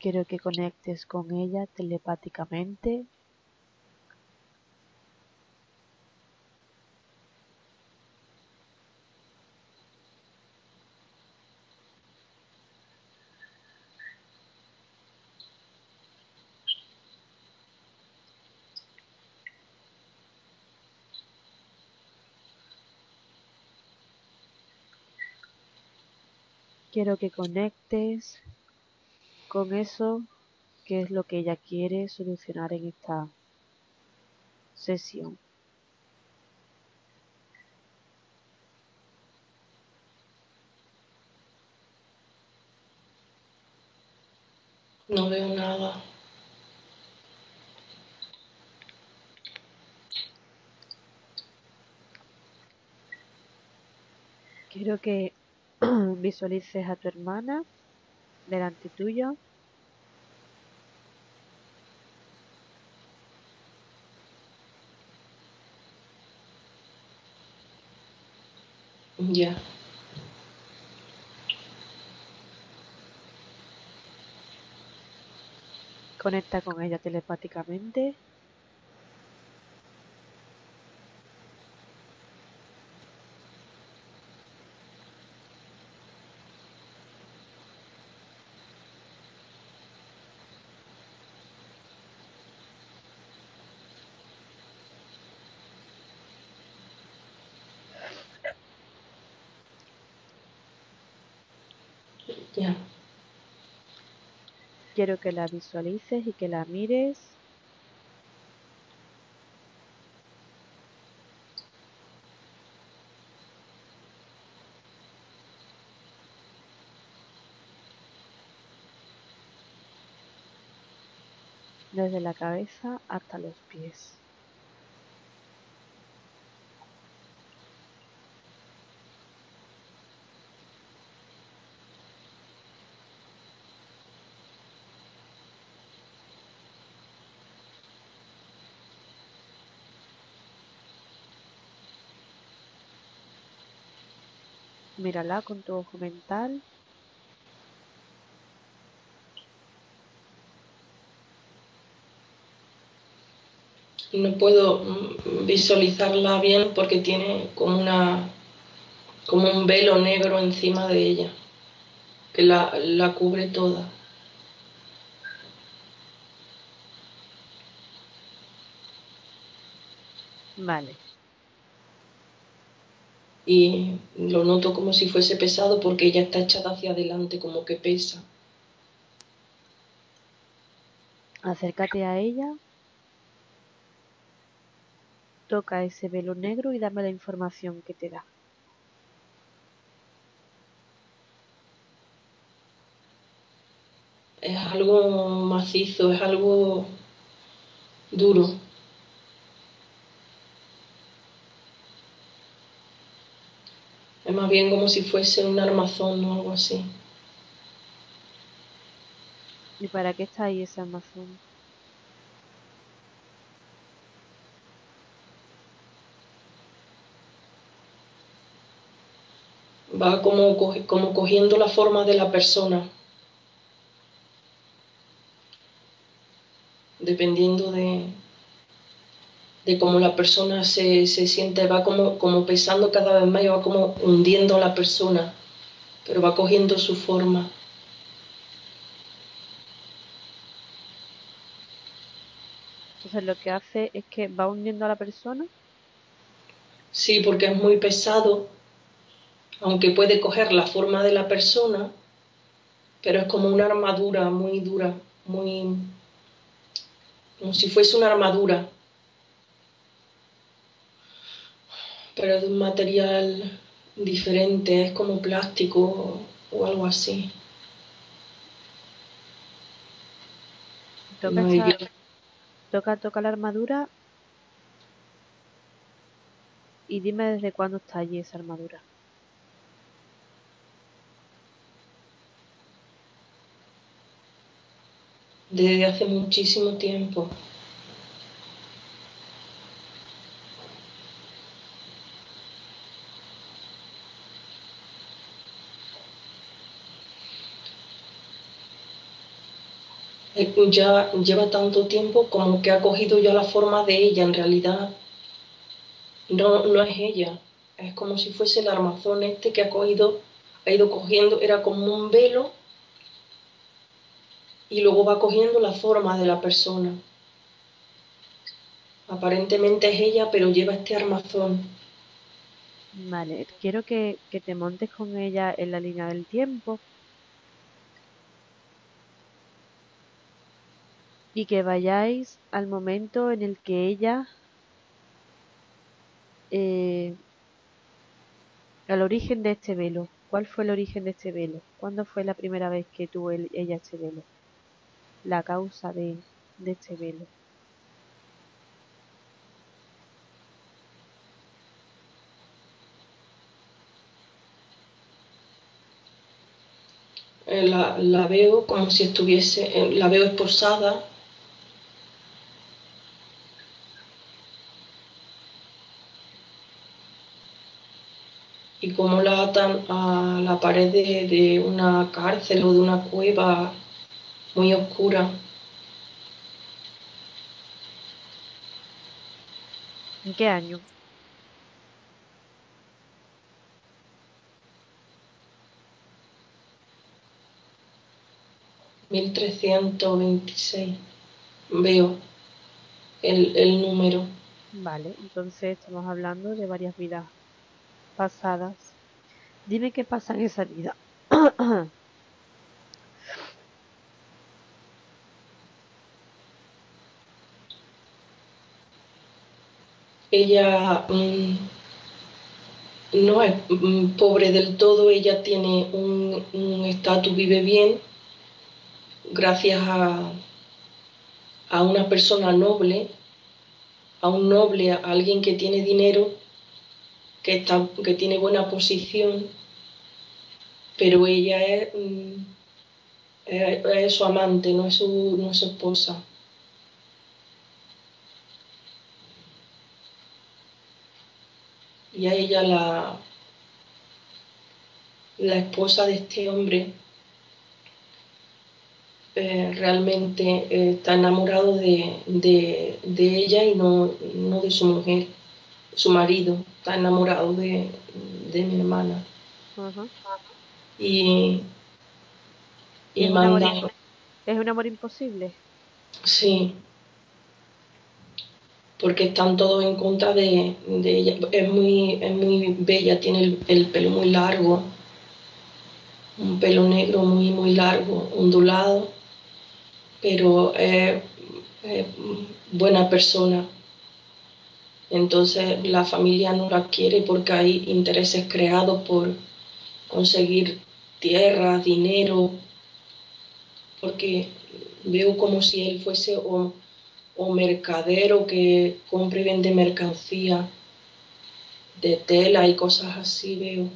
Quiero que conectes con ella telepáticamente. Quiero que conectes con eso que es lo que ella quiere solucionar en esta sesión. No veo nada. Quiero que visualices a tu hermana delante tuyo. Ya. Conecta con ella telepáticamente. Ya. Quiero que la visualices y que la mires. Desde la cabeza hasta los pies. Mírala con tu ojo mental. No puedo visualizarla bien porque tiene como una como un velo negro encima de ella que la, la cubre toda. Vale. Y lo noto como si fuese pesado porque ella está echada hacia adelante, como que pesa. Acércate a ella. Toca ese velo negro y dame la información que te da. Es algo macizo, es algo duro. Es más bien como si fuese un armazón o algo así. ¿Y para qué está ahí ese armazón? Va como, como cogiendo la forma de la persona. Dependiendo de, de cómo la persona se, se siente, va como, como pesando cada vez más y va como hundiendo a la persona, pero va cogiendo su forma. Entonces lo que hace es que va hundiendo a la persona. Sí, porque es muy pesado, aunque puede coger la forma de la persona, pero es como una armadura muy dura, muy... como si fuese una armadura, pero es de un material diferente, es como plástico o algo así. Toca, No toca, toca la armadura. Y dime desde cuándo está allí esa armadura. Desde hace muchísimo tiempo. Eh, ya lleva tanto tiempo como que ha cogido ya la forma de ella, en realidad no, no es ella, es como si fuese el armazón este que ha cogido, ha ido cogiendo, era como un velo y luego va cogiendo la forma de la persona. Aparentemente es ella, pero lleva este armazón. Vale, quiero que, que te montes con ella en la línea del tiempo y que vayáis al momento en el que ella, eh, al origen de este velo. ¿Cuál fue el origen de este velo? ¿Cuándo fue la primera vez que tuvo el- ella este velo? La causa de, de este velo. Eh, La, la veo como si estuviese, la veo esposada. Y como la atan a la pared de, de una cárcel o de una cueva muy oscura. ¿En qué año? mil trescientos veintiséis Veo el, el número. Vale, entonces estamos hablando de varias vidas pasadas. Dime qué pasa en esa vida. Ella mm, no es mm, pobre del todo, ella tiene un un estatus, vive bien, gracias a, a una persona noble, a un noble, a alguien que tiene dinero, que, está, que tiene buena posición, pero ella es, mm, es- es su amante, no es su, no es su esposa. Y a ella la, la esposa de este hombre eh, realmente eh, está enamorado de, de- de ella y no, no de su mujer, su marido, está enamorado de, de mi hermana. Y y es un amor, es un amor imposible. sí, porque están todos en contra de, de ella. Es muy, es muy bella, tiene el, el pelo muy largo, un pelo negro muy, muy largo, ondulado, pero es, es buena persona. Entonces la familia no la quiere porque hay intereses creados por conseguir tierra, dinero, porque veo como si él fuese o, o mercadero que compra y vende mercancía de tela y cosas así, veo.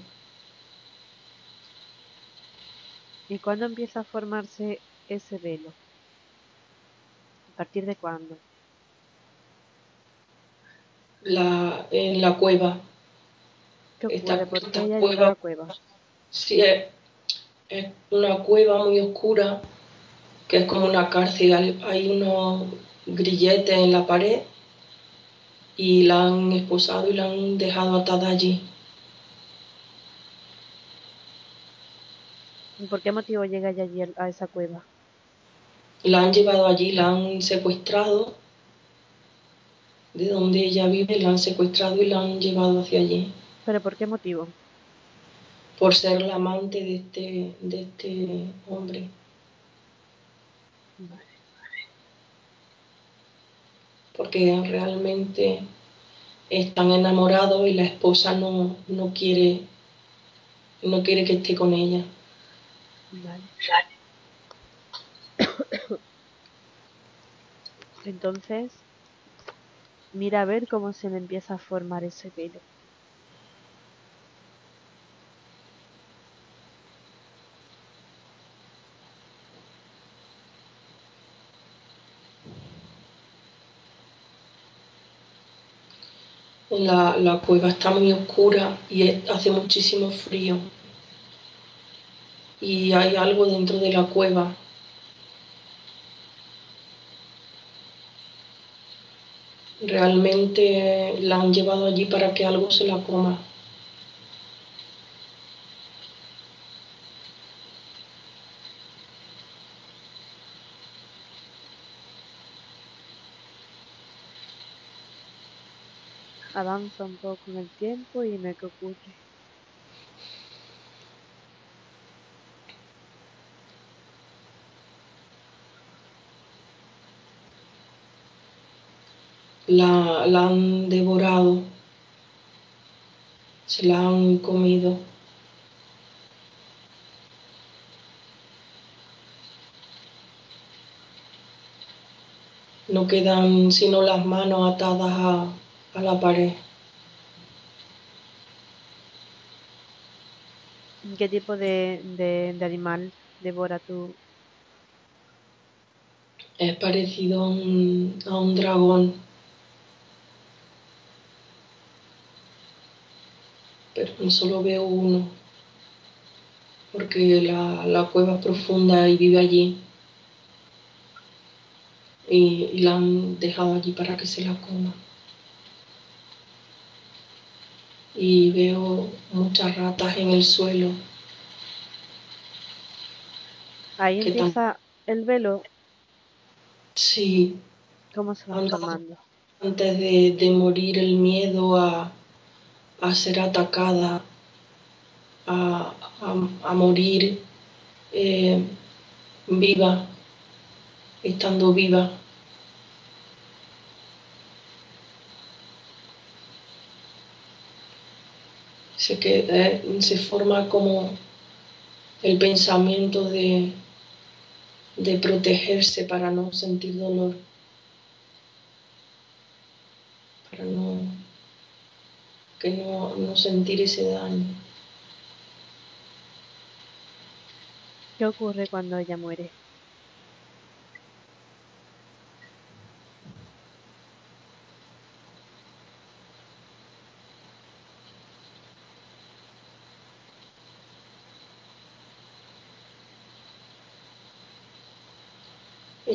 ¿Y cuándo empieza a formarse ese velo? ¿A partir de cuándo? La, en la cueva, ¿Qué esta, ocurre? ¿Por qué esta a cueva, sí, es, una cueva muy oscura, que es como una cárcel, hay, unos grilletes en la pared y la han esposado y la han dejado atada allí. ¿Y ¿Por qué motivo llega ella allí al- a esa cueva? La han llevado allí, la han secuestrado, de donde ella vive, la han secuestrado y la han llevado hacia allí, ¿Pero por qué motivo? Por ser la amante de este, de este hombre. Porque realmente están enamorados y la esposa no, no quiere, no quiere que esté con ella. Vale. Entonces, mira a ver cómo se le empieza a formar ese velo. La, la cueva está muy oscura y hace muchísimo frío. Y hay algo dentro de la cueva. Realmente la han llevado allí para que algo se la coma. Avanza un poco en el tiempo y dime qué ocurre. La, la han devorado, se la han comido. No quedan sino las manos atadas a, a la pared. ¿Qué tipo de, de, de animal devora tu, Es parecido a un, a un dragón. Pero solo veo uno. Porque la, la cueva es profunda y vive allí. Y, y la han dejado allí para que se la coma. Y veo muchas ratas en el suelo. Ahí empieza el velo, Sí, ¿cómo se va formando? antes de, de morir el miedo a, a ser atacada, a, a- a morir eh, viva, estando viva. Se, que, eh, se forma como el pensamiento de, de protegerse para no sentir dolor, para no, que no, no sentir ese daño. ¿Qué ocurre cuando ella muere?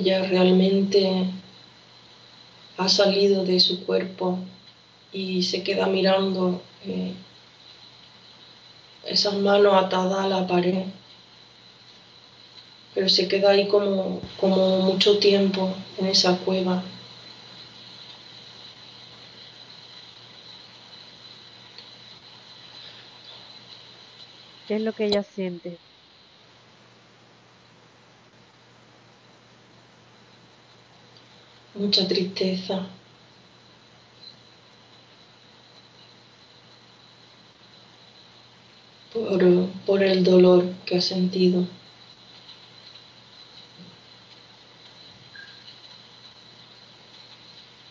Ella realmente ha salido de su cuerpo y se queda mirando eh, esas manos atadas a la pared, pero se queda ahí como, como mucho tiempo en esa cueva. ¿Qué es lo que ella siente? Mucha tristeza, por, por el dolor que ha sentido.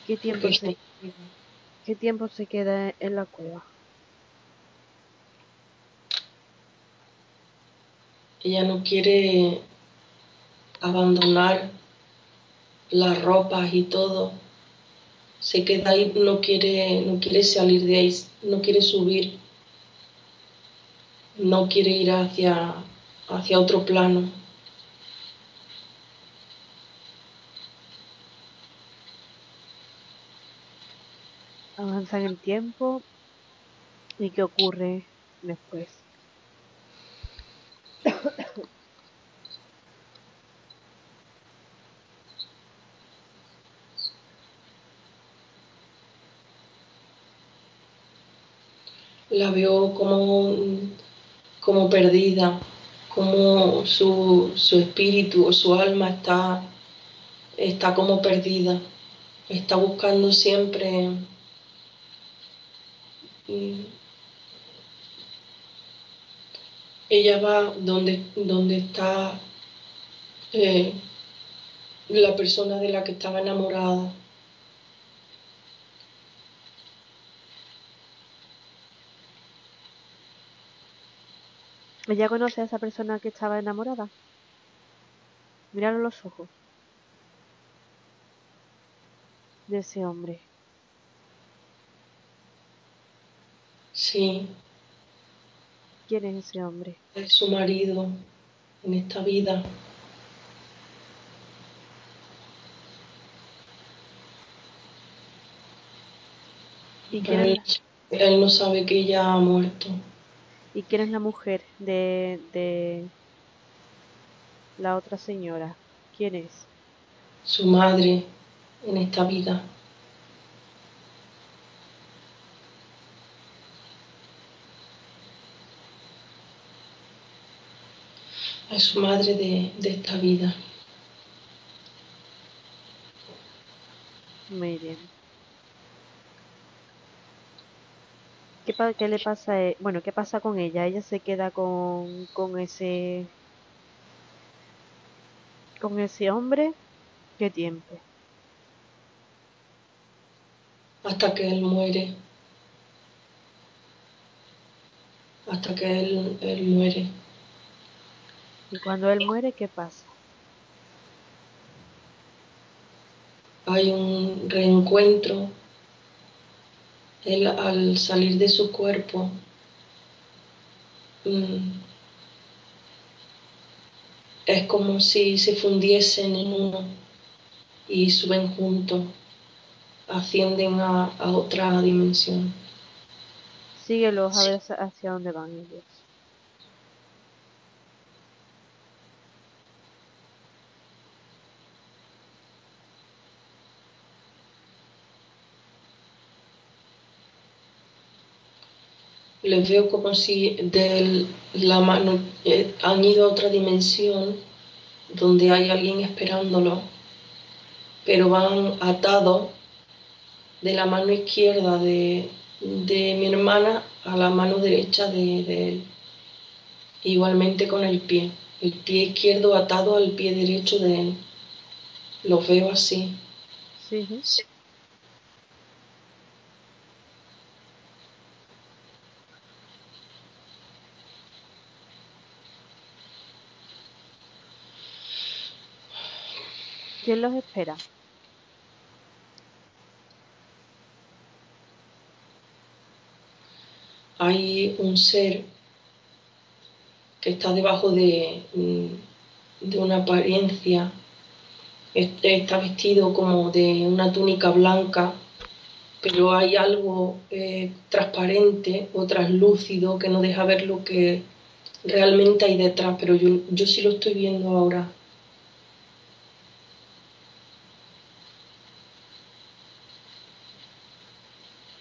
¿Qué tiempo se, qué tiempo se queda en la cueva? ella no quiere abandonar las ropas y todo. Se queda ahí, no quiere, no quiere salir de ahí, no quiere subir, no quiere ir hacia, hacia otro plano. Avanza en el tiempo y qué ocurre después. La veo como, como perdida, como su, su espíritu o su alma está, está como perdida, está buscando siempre ella va donde, donde está eh, la persona de la que estaba enamorada. ¿Ella conoce a esa persona que estaba enamorada? Míralo los ojos de ese hombre. Sí, ¿Quién es ese hombre? es su marido en esta vida. ¿Y él, él no sabe que ella ha muerto. ¿Y quién es la mujer de, de la otra señora? ¿Quién es? Su madre en esta vida. Es su madre de, de esta vida. Muy bien. ¿Qué, le pasa a e- Bueno, ¿qué pasa con ella? Ella se queda con, con ese, con ese hombre. ¿Qué tiempo? Hasta que él muere. Hasta que él, él muere. Y cuando él muere, ¿qué pasa? Hay un reencuentro. Él al salir de su cuerpo mm, es como si se fundiesen en uno y suben juntos, ascienden a, a otra dimensión. Síguelos a ver hacia hacia dónde van ellos. Les veo como si de la mano eh, han ido a otra dimensión donde hay alguien esperándolo, pero van atados de la mano izquierda de, de mi hermana a la mano derecha de, de él. Igualmente con el pie. El pie izquierdo atado al pie derecho de él. Los veo así. Sí, sí. ¿Quién los espera? Hay un ser que está debajo de, mm, de una apariencia. Está vestido como de una túnica blanca, pero hay algo eh, transparente o translúcido que no deja ver lo que realmente hay detrás, pero yo, yo sí lo estoy viendo ahora.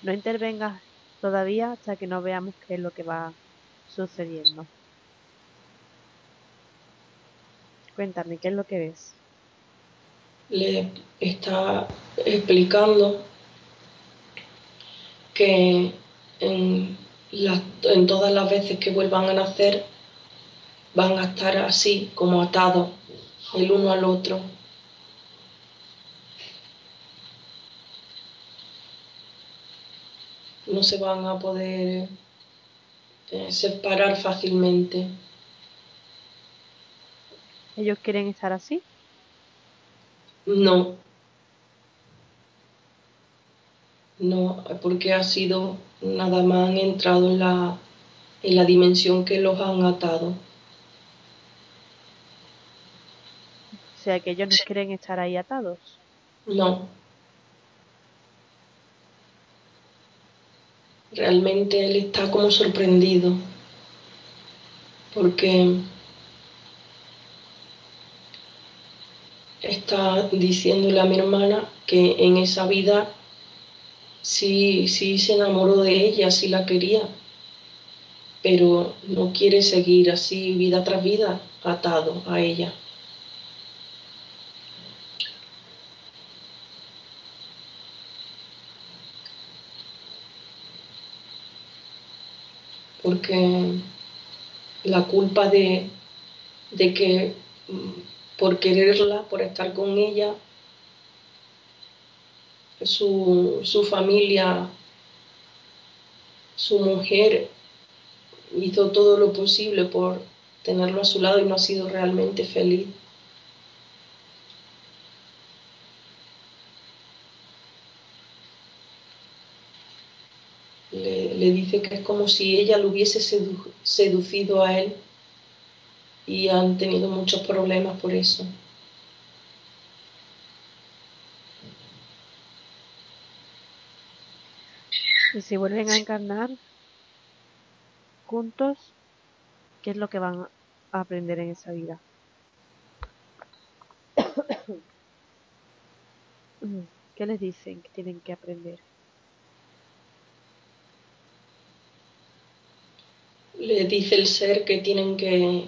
No intervengas todavía hasta que no veamos qué es lo que va sucediendo. Cuéntame, ¿qué es lo que ves? Le está explicando que en, en todas las veces que vuelvan a nacer van a estar así, como atados el uno al otro. No se van a poder eh, separar fácilmente. ¿Ellos quieren estar así? No, no, porque ha sido nada más han entrado en la, en la dimensión que los han atado. O sea, que ellos no quieren estar ahí atados. No. Realmente él está como sorprendido porque está diciéndole a mi hermana que en esa vida sí, sí se enamoró de ella, sí la quería, pero no quiere seguir así vida tras vida atado a ella. Porque la culpa de, de que mm, por quererla, por estar con ella, su, su familia, su mujer hizo todo lo posible por tenerlo a su lado y no ha sido realmente feliz. Le, le que es como si ella lo hubiese sedu- seducido a él y han tenido muchos problemas por eso. Y si vuelven a encarnar juntos, ¿qué es lo que van a aprender en esa vida? ¿Qué les dicen que tienen que aprender? Le dice el ser que tienen que,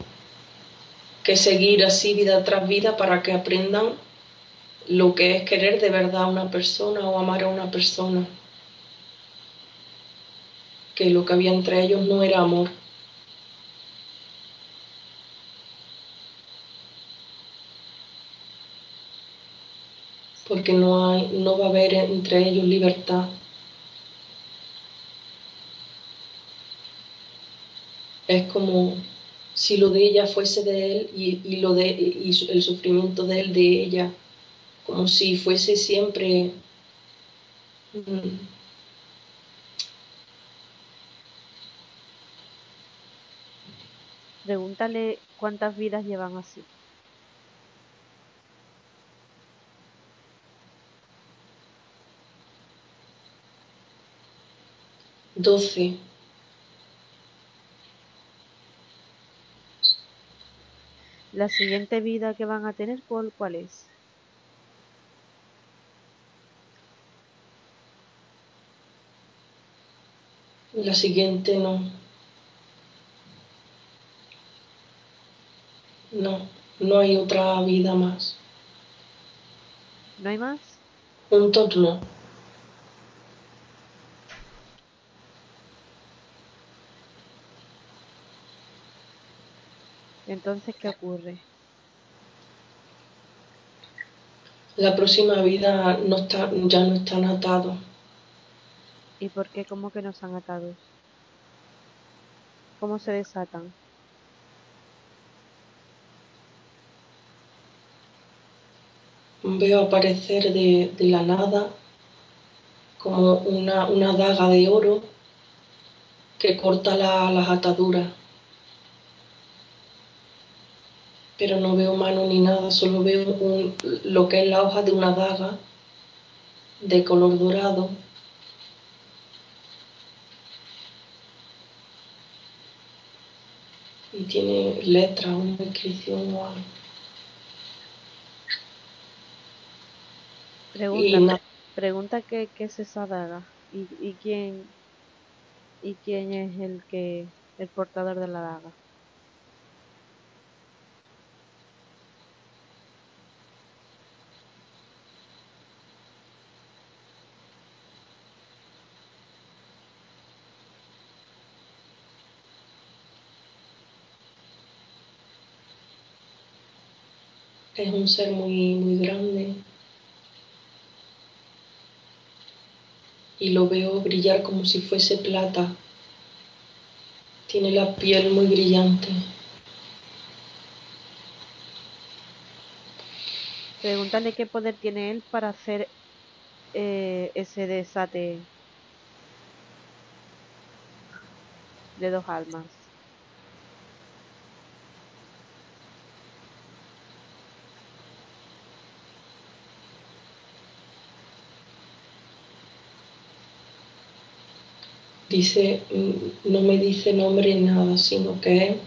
que seguir así vida tras vida para que aprendan lo que es querer de verdad a una persona o amar a una persona. Que lo que había entre ellos no era amor. Porque no, hay, no va a haber entre ellos libertad. Es como si lo de ella fuese de él y, y lo de, y el sufrimiento de él de ella, como si fuese siempre mm, Pregúntale cuántas vidas llevan así. doce. La siguiente vida que van a tener, ¿cuál, cuál es? La siguiente no. No, no hay otra vida más. ¿No hay más? Juntos no. Entonces, ¿qué ocurre? La próxima vida no está, ya no están atados. ¿Y por qué? ¿Cómo que no están atados? ¿Cómo se desatan? Veo aparecer de, de la nada como una, una daga de oro que corta la- las ataduras. Pero no veo mano ni nada, solo veo un- lo que es la hoja de una daga de color dorado. Y tiene letras, una inscripción o algo. Pregunta, pregunta qué, qué es esa daga y, y quién y quién es el que el portador de la daga. Es un ser muy, muy grande. Y lo veo brillar como si fuese plata. Tiene la piel muy brillante. Pregúntale qué poder tiene él para hacer eh, ese desate de dos almas. Dice, mm, no me dice nombre ni nada, sino que,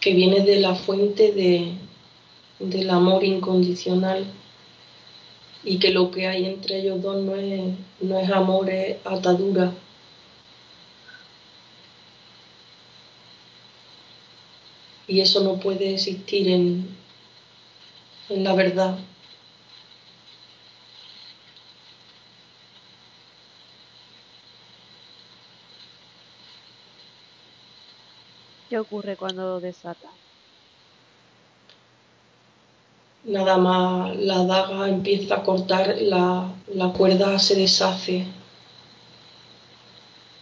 que viene de la fuente de, del amor incondicional y que lo que hay entre ellos dos no es, no es amor, es atadura. Y eso no puede existir en, en la verdad. ¿Qué ocurre cuando desata? Nada más la daga empieza a cortar, la, la cuerda se deshace,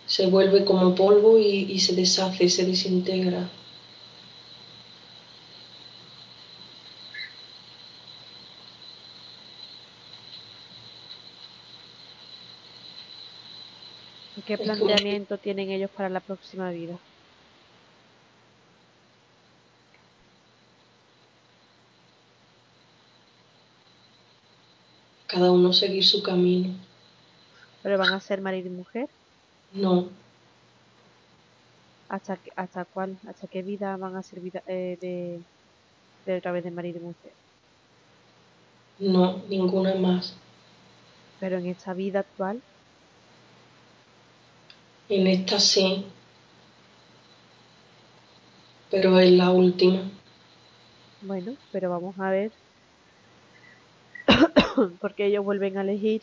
se vuelve como polvo y, y se deshace, se desintegra. ¿Y qué planteamiento tienen ellos para la próxima vida? Cada uno seguir su camino. ¿Pero van a ser marido y mujer? No, ¿Hasta, qué- hasta cuál? ¿Hasta qué vida van a ser vida, eh, de, de otra vez de marido y mujer? no, ninguna más. Pero en esta vida actual, En esta sí, pero es la última. bueno, pero vamos a ver. porque ellos vuelven a elegir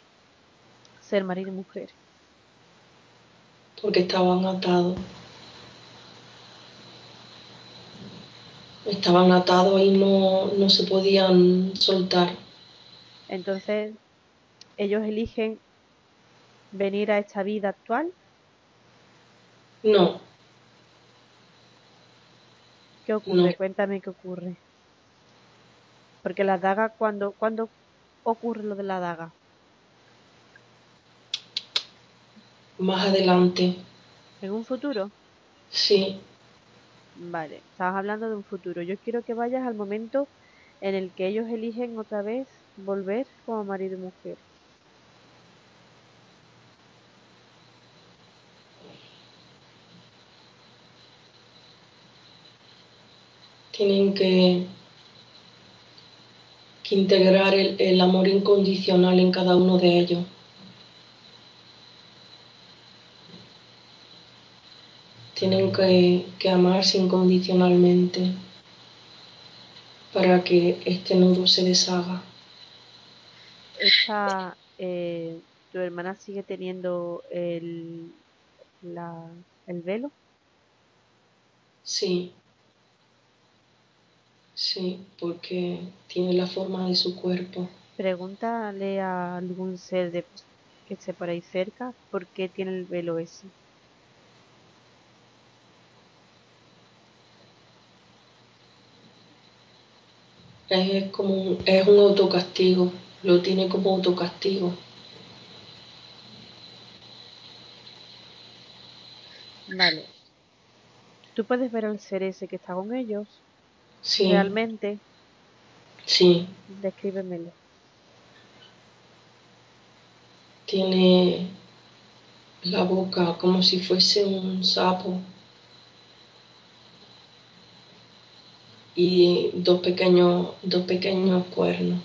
ser marido y mujer. porque estaban atados. Estaban atados y no, no se podían soltar. Entonces, ellos eligen venir a esta vida actual. No, ¿Qué ocurre? No. Cuéntame qué ocurre. Porque la daga, cuando, cuando ocurre lo de la daga? más adelante. ¿En un futuro? Sí, Vale, estabas hablando de un futuro. Yo quiero que vayas al momento en el que ellos eligen otra vez volver como marido y mujer. tienen que, integrar el, el amor incondicional en cada uno de ellos. Tienen que, que amarse incondicionalmente para que este nudo se deshaga. Esta, eh, tu hermana sigue teniendo el, la, el velo. Sí, sí, porque tiene la forma de su cuerpo. Pregúntale a algún ser de, que esté por ahí cerca por qué tiene el velo ese. Es como un, es un autocastigo, lo tiene como autocastigo. Vale. ¿Tú puedes ver al ser ese que está con ellos? Sí, Realmente, sí, descríbemelo. tiene la boca como si fuese un sapo y dos pequeños, dos pequeños cuernos.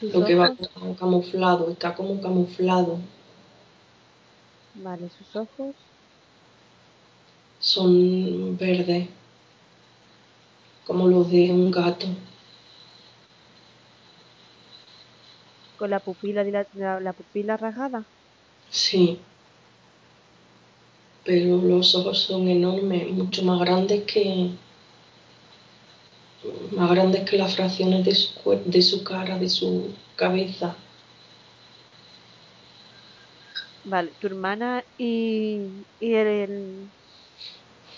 Lo que va camuflado, está como camuflado. Vale, sus ojos, Son verdes, como los de un gato. con la pupila, dila- la, la pupila rasgada. Sí, pero los ojos son enormes, mucho más grandes que más grandes que las fracciones de su, de su cara, de su cabeza. Vale, tu hermana y, y el,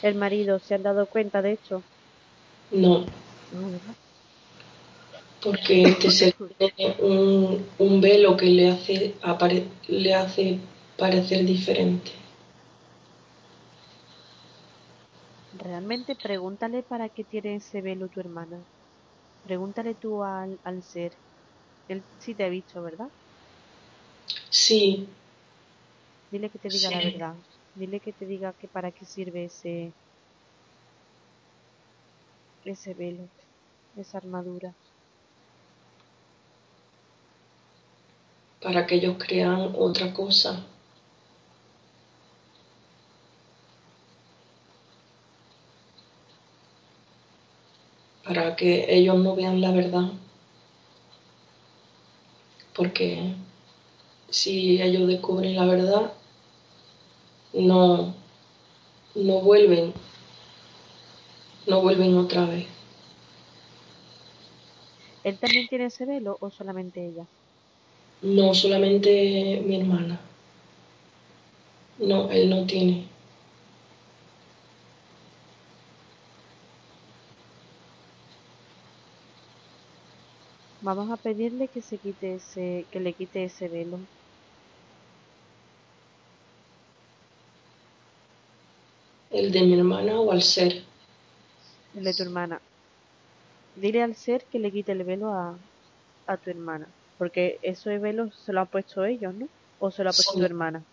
el, marido se han dado cuenta de esto. No, ¿verdad? porque este ser tiene un, un velo que le hace, apare- le hace parecer diferente. Realmente pregúntale para qué tiene ese velo tu hermana. Pregúntale tú al, al ser. Él sí te ha visto, ¿verdad? Sí, Dile que te diga Sí. la verdad. Dile que te diga que para qué sirve ese ese velo, esa armadura. para que ellos crean otra cosa. Para que ellos no vean la verdad. Porque si ellos descubren la verdad, no, no vuelven, no vuelven otra vez. ¿Él también tiene ese velo o solamente ella? No solamente mi hermana. No, él no tiene. Vamos a pedirle que se quite ese, que le quite ese velo. El de mi hermana o al ser. El de tu hermana. Dile al ser que le quite el velo a, a tu hermana? Porque esos velos se lo han puesto ellos, ¿no? ¿O se lo ha puesto Sí. tu hermana?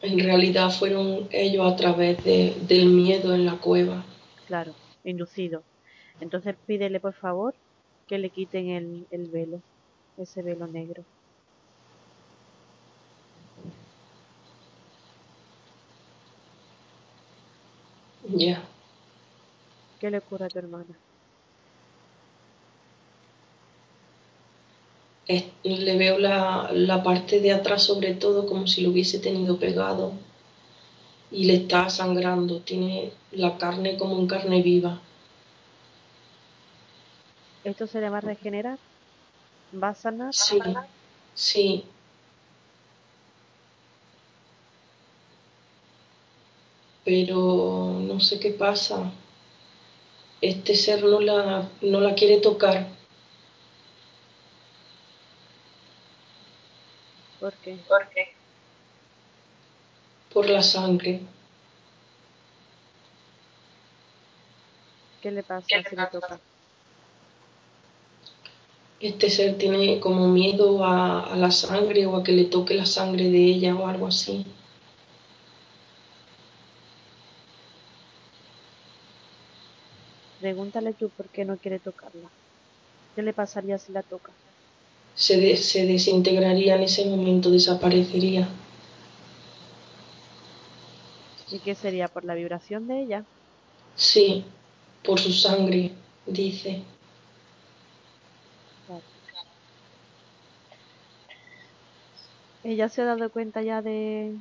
En realidad fueron ellos a través de, del miedo en la cueva. Claro, inducido. Entonces pídele por favor que le quiten el, el velo, ese velo negro. Ya. ¿Qué le ocurre a tu hermana? Le veo la, la parte de atrás sobre todo como si lo hubiese tenido pegado y le está sangrando. Tiene la carne como en carne viva. ¿Esto se le va a regenerar? ¿Va a sanar? Sí, sí. Pero no sé qué pasa. Este ser no la, no la quiere tocar. ¿Por qué? por la sangre. ¿Qué le pasa si le toca? Este ser tiene como miedo a, a la sangre o a que le toque la sangre de ella o algo así. Pregúntale tú por qué no quiere tocarla. ¿Qué le pasaría si la toca? Se, de- se desintegraría en ese momento, desaparecería. ¿Y qué sería? ¿Por la vibración de ella? Sí, por su sangre, dice. ¿Ella se ha dado cuenta ya de,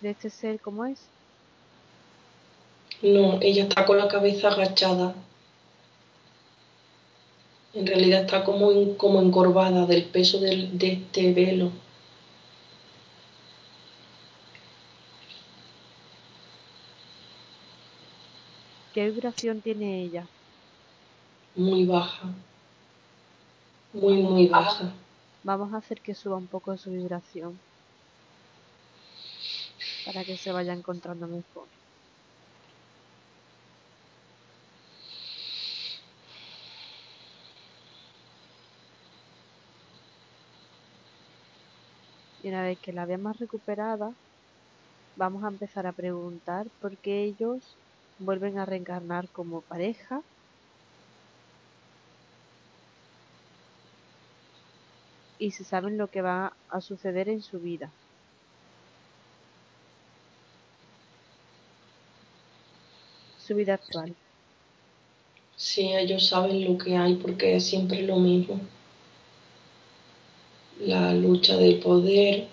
de este ser como es? No, ella está con la cabeza agachada. En realidad está como, en- como encorvada del peso del- de este velo. ¿Qué vibración tiene ella? muy baja. Muy, muy baja. Vamos a hacer que suba un poco su vibración para que se vaya encontrando mejor. Y una vez que la veamos recuperada, vamos a empezar a preguntar por qué ellos vuelven a reencarnar como pareja y si saben lo que va a suceder en su vida. Su vida actual. Sí, ellos saben lo que hay porque es siempre lo mismo. La lucha del poder,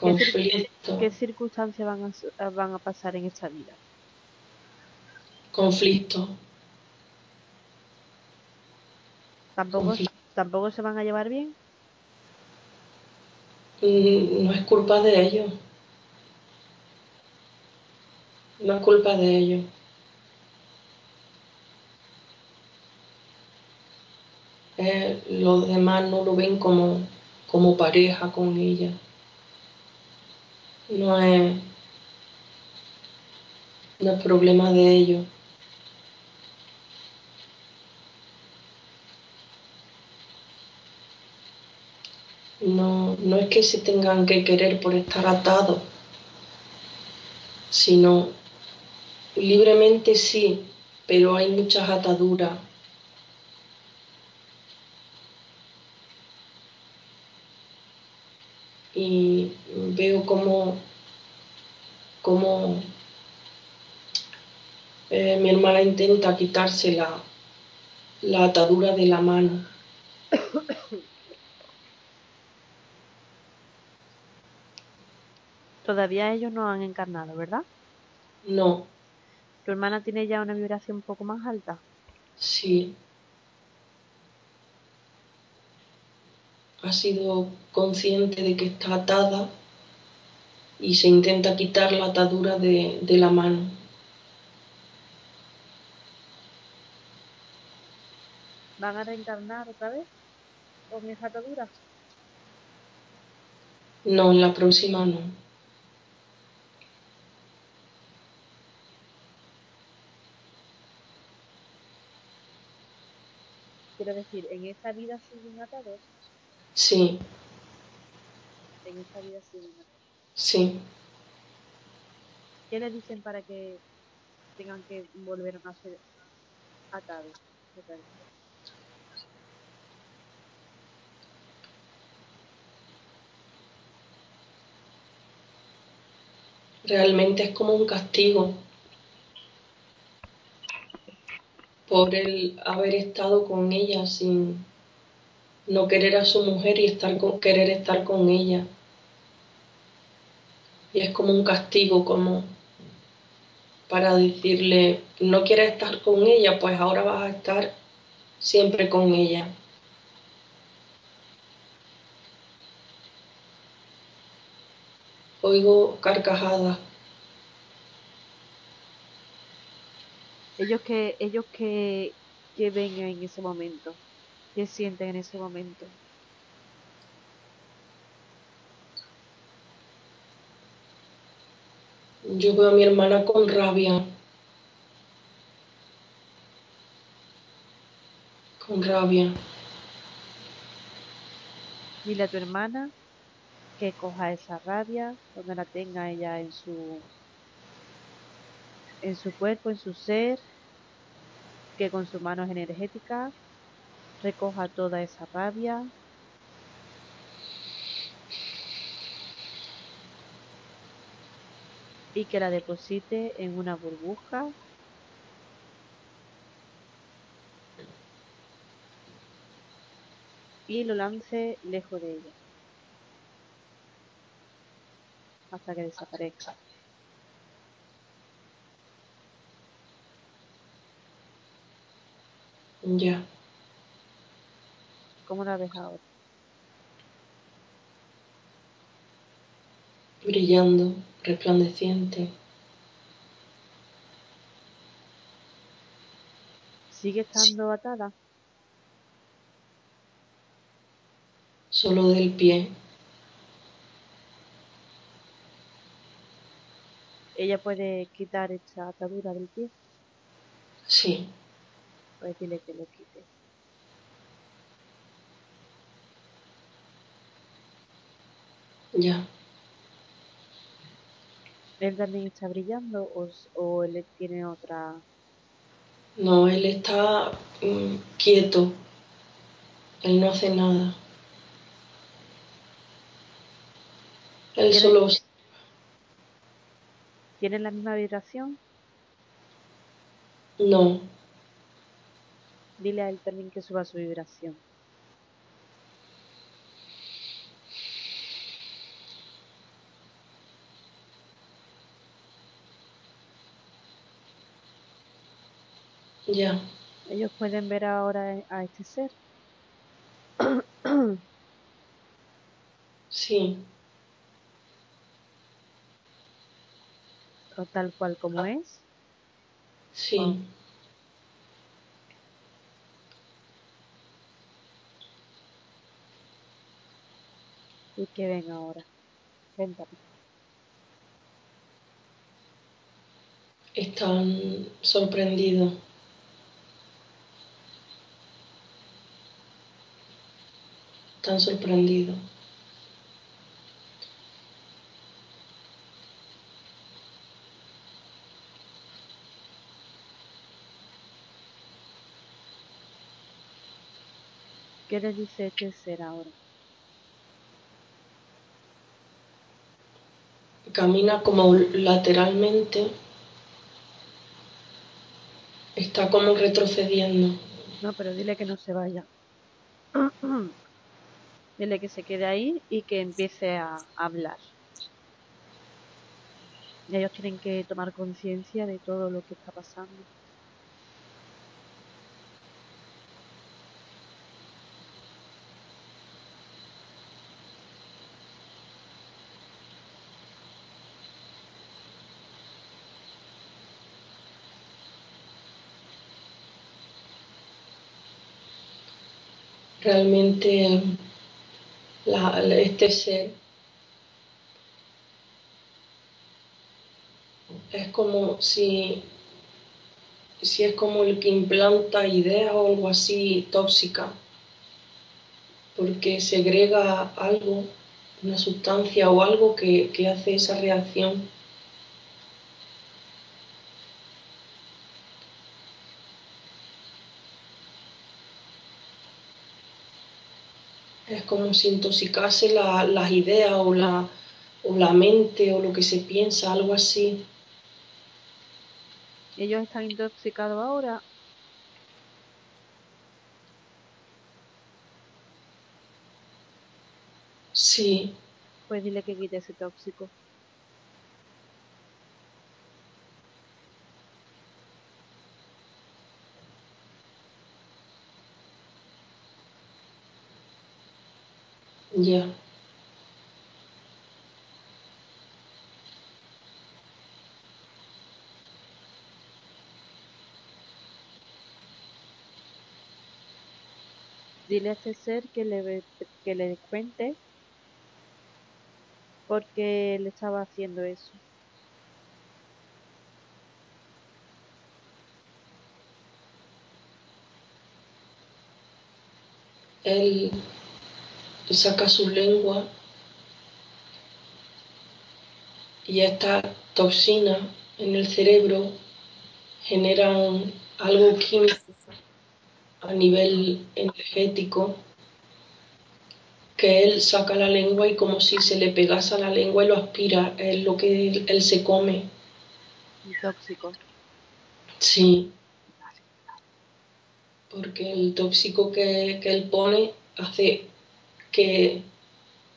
¿Qué cir- conflicto, ¿Qué circunstancias van a, van a pasar en esta vida? conflicto, ¿Tampoco. ¿Tampoco se van a llevar bien? Mm, No es culpa de ellos. No es culpa de ellos. Eh, los demás no lo ven como, como pareja con ella. No es, no es problema de ellos. No, no es que se tengan que querer por estar atados, sino libremente sí, pero hay muchas ataduras. Y veo como, como eh, mi hermana intenta quitarse la, la atadura de la mano. Todavía ellos no han encarnado, ¿verdad? No, Tu hermana tiene ya una vibración un poco más alta. sí. Ha sido consciente de que está atada y se intenta quitar la atadura de, de la mano. ¿Van a reencarnar otra vez? ¿Con esa atadura? No, en la próxima no. Quiero decir, ¿en esta vida siguen atados? Sí, En esta vida siguen atados. sí. ¿Qué le dicen para que tengan que volver a ser atados? Realmente es como un castigo por el haber estado con ella sin no querer a su mujer y estar con, querer estar con ella. Y es como un castigo, como para decirle, no quieres estar con ella, pues ahora vas a estar siempre con ella. Oigo carcajadas. Ellos que, ellos que, que ven en ese momento, que sienten en ese momento. Yo veo a mi hermana con rabia. Con rabia. Dile a tu hermana que coja esa rabia cuando la tenga ella en su en su cuerpo, en su ser, que con sus manos energéticas recoja toda esa rabia. Y que la deposite en una burbuja. Y lo lance lejos de ella. Hasta que desaparezca. Ya. ¿Cómo la ves ahora? Brillando, resplandeciente. ¿Sigue estando atada? Solo del pie. Ella puede quitar esta atadura del pie, Sí. Pues dile que lo quite. Ya. ¿Él también está brillando o, o él tiene otra... No, él está mm, quieto. Él no hace nada. Él ¿Tiene- solo ¿Tiene la misma vibración? no. Dile a él también que suba su vibración. Ya. Ellos pueden ver ahora a este ser. Sí. o tal cual como es. Sí. Y que ven ahora. Cuéntame. Están sorprendidos. Están sorprendidos. ¿Qué le dice este ser ahora? Camina como lateralmente. Está como retrocediendo. No, pero dile que no se vaya. dile que se quede ahí y que empiece a hablar. Y ellos tienen que tomar conciencia de todo lo que está pasando. Realmente este ser es como si si es como el que implanta ideas o algo así tóxica, porque segrega algo, una sustancia o algo que, que hace esa reacción. Como si intoxicase la- las ideas o la, o la mente o lo que se piensa, algo así. Ellos están intoxicados ahora. Sí, Pues dile que quite ese tóxico. Dile a este ser que le, que le cuente por qué le estaba haciendo eso. Él saca su lengua y estas toxinas en el cerebro generan algo químico a nivel energético que él saca la lengua y como si se le pegase a la lengua y lo aspira, es lo que él, él se come. Tóxico. Sí, porque el tóxico que, que él pone hace que,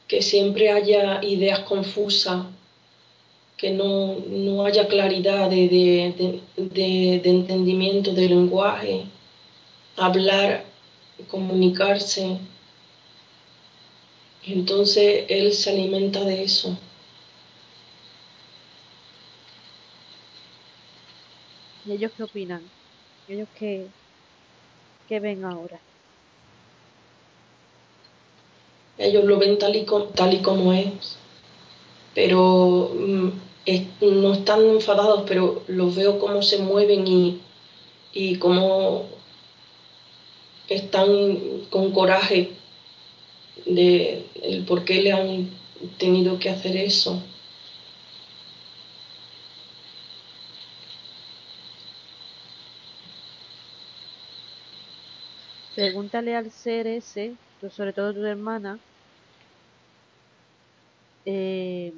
que siempre haya ideas confusas, que no, no haya claridad de, de, de, entendimiento del lenguaje, hablar, comunicarse. Entonces él se alimenta de eso. ¿Y ellos qué opinan? ¿Ellos qué, qué ven ahora? Ellos lo ven tal y, co- tal y como es, pero mm, no están enfadados, pero los veo cómo se mueven y, y cómo están con coraje de el por qué le han tenido que hacer eso. Pregúntale al ser ese, sobre todo tu hermana, eh,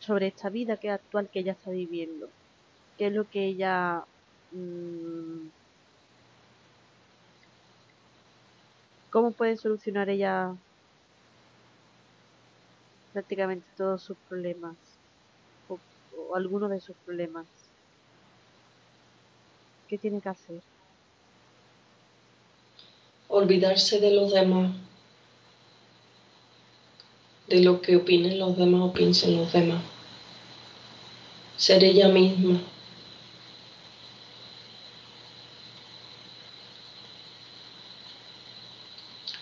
sobre esta vida que actual que ella está viviendo. ¿Qué es lo que ella... mm, ¿Cómo puede solucionar ella prácticamente todos sus problemas? O, o algunos de sus problemas. ¿Qué tiene que hacer? Olvidarse de los demás, de lo que opinen los demás o piensen los demás. Ser ella misma.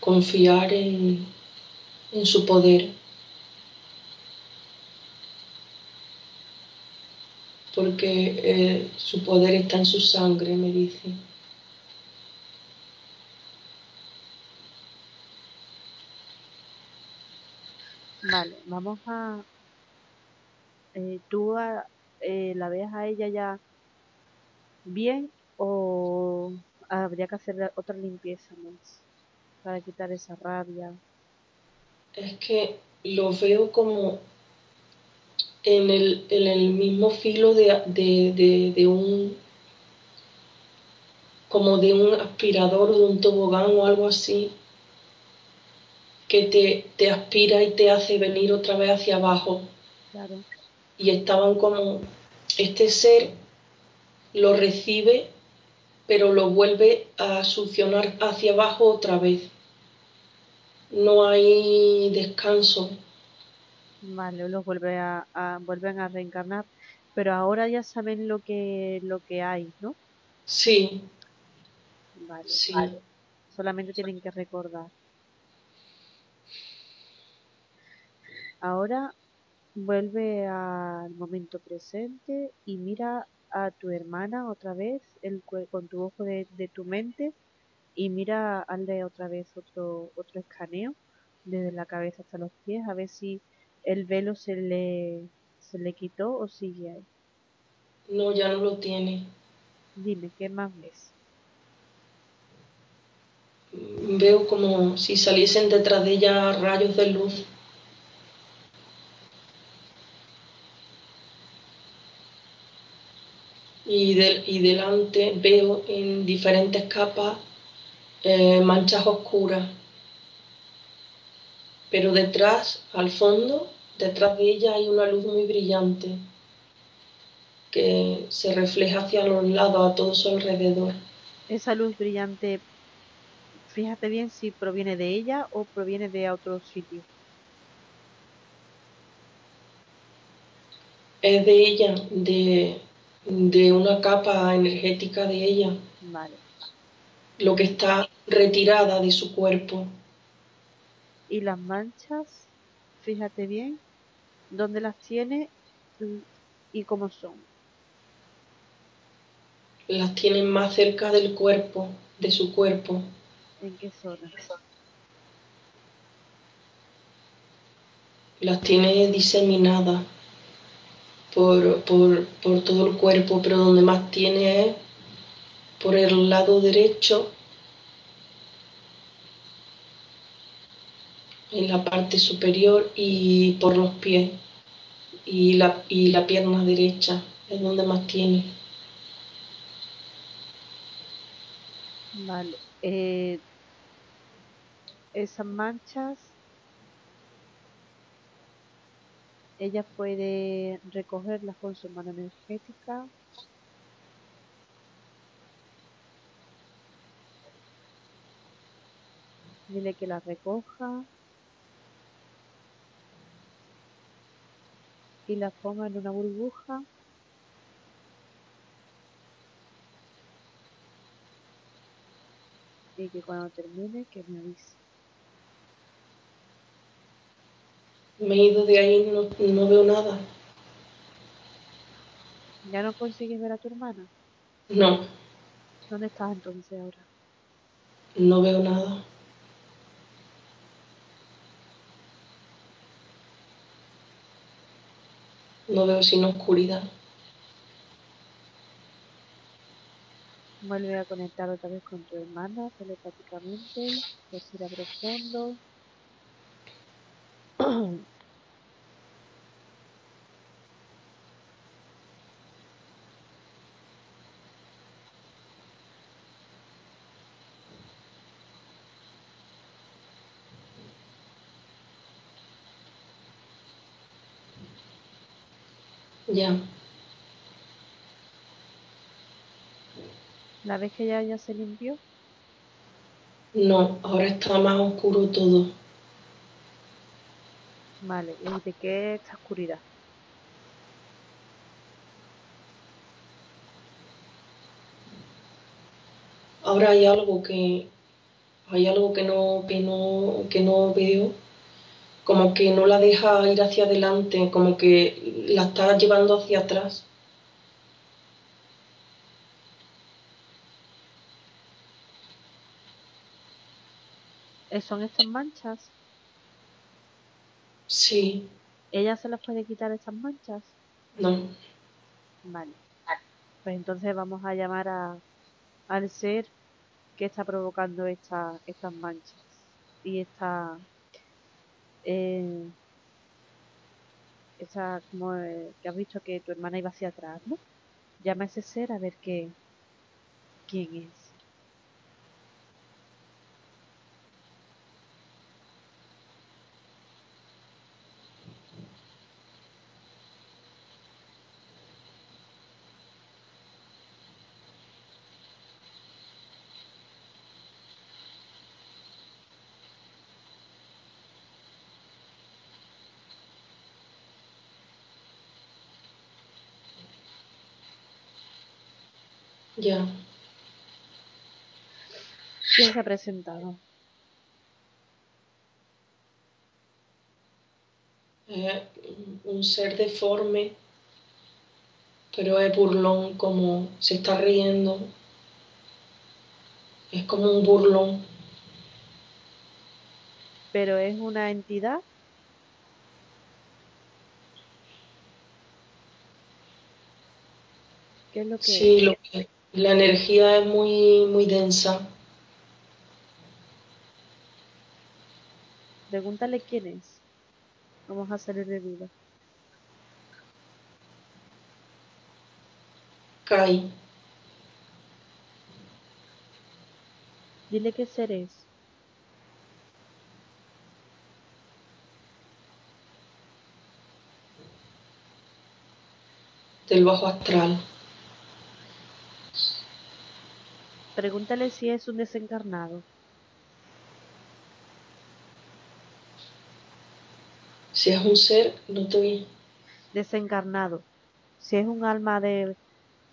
Confiar en, en su poder. Porque eh, su poder está en su sangre, me dice. Vamos a... eh, ¿Tú eh, la ves a ella ya bien o habría que hacer otra limpieza más para quitar esa rabia? Es que lo veo como en el, en el mismo filo de, de, de, de un como de un aspirador o de un tobogán o algo así que te, te aspira y te hace venir otra vez hacia abajo. Claro, y estaban como este ser lo recibe pero lo vuelve a succionar hacia abajo otra vez. No hay descanso. Vale, los vuelve a, a- vuelven a reencarnar, pero ahora ya saben lo que, lo que hay, ¿no? sí. Vale, sí. solamente tienen que recordar. Ahora vuelve al momento presente y mira a tu hermana otra vez el, con tu ojo de, de tu mente y mira, hazle otra vez otro, otro escaneo desde la cabeza hasta los pies a ver si el velo se le, se le quitó o sigue ahí. No, ya no lo tiene. Dime, ¿qué más ves? Veo como si saliesen detrás de ella rayos de luz. Y, y delante veo en diferentes capas eh, manchas oscuras. Pero detrás, al fondo, detrás de ella hay una luz muy brillante que se refleja hacia los lados, a todo su alrededor. Esa luz brillante, fíjate bien si proviene de ella o proviene de otro sitio. Es de ella, de, de una capa energética de ella, Vale. lo que está retirada de su cuerpo. Y las manchas, fíjate bien dónde las tiene y cómo son. Las tienen más cerca del cuerpo, de su cuerpo. ¿En qué zona? Las tiene diseminadas por, por, por todo el cuerpo, pero donde más tiene es por el lado derecho, en la parte superior y por los pies. Y la, y la pierna derecha es donde más tiene. Vale. Eh, esas manchas, ella puede recogerlas con su mano energética. Dile que las recoja y las ponga en una burbuja. Y que cuando termine, que me avise. Me he ido de ahí, no, no veo nada. ¿Ya no consigues ver a tu hermana? No, ¿Dónde estás entonces ahora? no veo nada. No veo sino oscuridad. Vuelve a conectar otra vez con tu hermana telepáticamente. Respira profundo. Ya, La vez que ya, ya se limpió, no, ahora está más oscuro todo. vale. ¿Y de qué esta oscuridad? Ahora hay algo que hay algo que no que no que no veo, como que no la deja ir hacia adelante, como que la está llevando hacia atrás. Eh, ¿Son estas manchas? Sí, ¿Ella se las puede quitar estas manchas? no, Vale. Pues entonces vamos a llamar a, al ser que está provocando esta, estas manchas. Y esta, esa, como eh, que has visto que tu hermana iba hacia atrás, ¿no? Llama a ese ser a ver qué, quién es. Ya. ¿Quién se ha presentado? Es un ser deforme, pero es burlón, como se está riendo. Es como un burlón. Pero es una entidad. ¿Qué es lo que Sí, es? lo que- la energía es muy, muy densa. Pregúntale quién es. Vamos a salir de duda. Kai, Dile qué ser es. del bajo astral. Pregúntale si es un desencarnado. Si es un ser, no te oí. Desencarnado. Si es un alma de.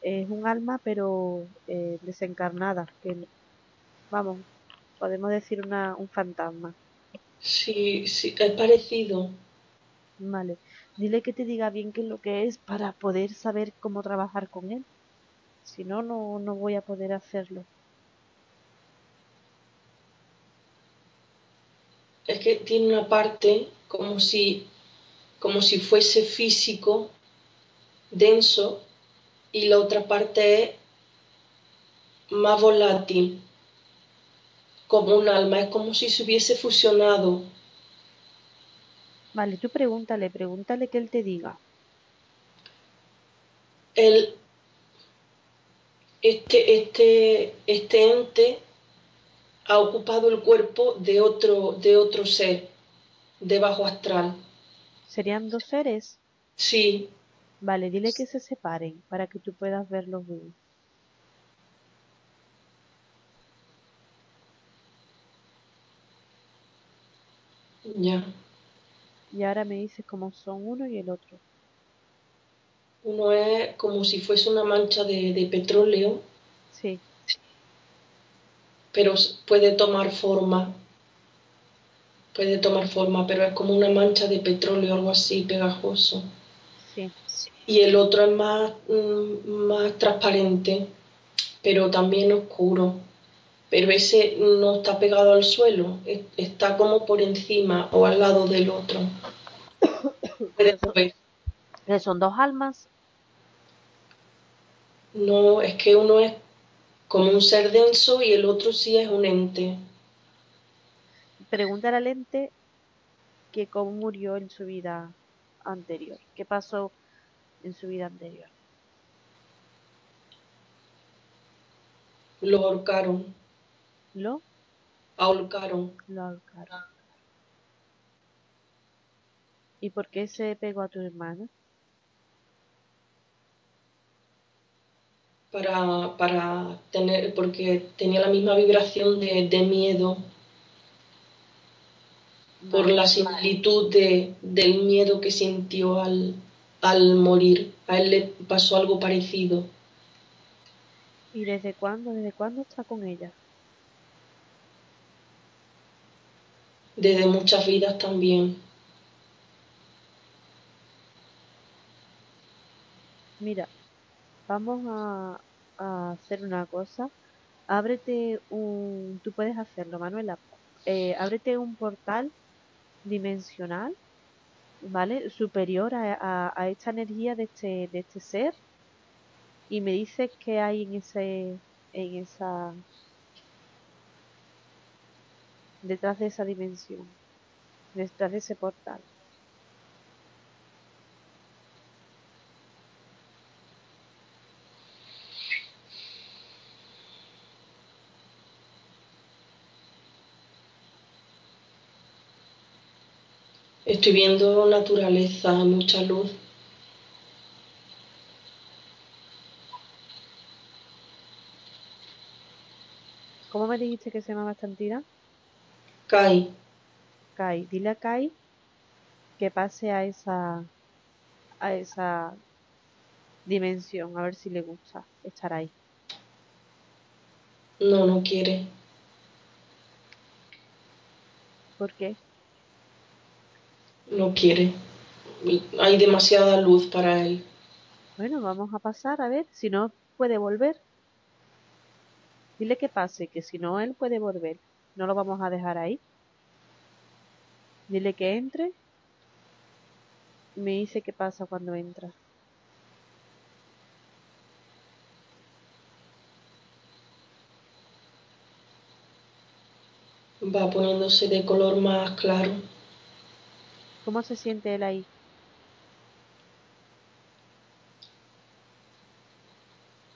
Es un alma, pero eh, desencarnada. Que, vamos, podemos decir una, un fantasma. Sí, sí, es parecido. Vale. Dile que te diga bien qué es lo que es para poder saber cómo trabajar con él. Si no, no, no voy a poder hacerlo. Es que tiene una parte como si, como si fuese físico, denso, y la otra parte es más volátil, como un alma, es como si se hubiese fusionado. Vale, tú pregúntale, pregúntale que él te diga. El, este, este, este ente ha ocupado el cuerpo de otro, de otro ser, de bajo astral. ¿Serían dos seres? Sí, Vale, dile que se separen para que tú puedas verlos bien. ya. Y ahora me dices cómo son uno y el otro. Uno es como si fuese una mancha de, de petróleo, Sí, pero puede tomar forma. Puede tomar forma, pero es como una mancha de petróleo, algo así, pegajoso. sí. Y el otro es más, mm, más transparente, pero también oscuro. Pero ese no está pegado al suelo, es- está como por encima o al lado del otro. Puedes ver. Pero son dos almas. No, es que uno es como un ser denso y el otro sí es un ente. Pregúntale al ente que cómo murió en su vida anterior. ¿Qué pasó en su vida anterior? Lo ahorcaron, ¿Lo? ahorcaron. Lo ahorcaron. ¿Y por qué se pegó a tu hermana? Para, para tener, porque tenía la misma vibración de, de miedo por la similitud de, del miedo que sintió al, al morir. A él le pasó algo parecido. ¿Y desde cuándo? ¿Desde cuándo está con ella? Desde muchas vidas también. Mira, vamos a, hacer una cosa. Ábrete un, tú puedes hacerlo, Manuela. Eh, ábrete un portal dimensional, ¿vale? Superior a esta energía de este, de este ser y me dices qué hay en ese, en esa, detrás de esa dimensión, detrás de ese portal. Estoy viendo naturaleza, mucha luz. ¿Cómo me dijiste que se llamaba esta entidad? Kai, Kai. Dile a Kai que pase a esa, a esa dimensión, a ver si le gusta estar ahí. no, no quiere. ¿Por qué? No quiere. Hay demasiada luz para él. Bueno, vamos a pasar a ver si no puede volver. Dile que pase, que si no él puede volver. No lo vamos a dejar ahí. Dile que entre. Me dice qué pasa cuando entra. Va poniéndose de color más claro. ¿Cómo se siente él ahí?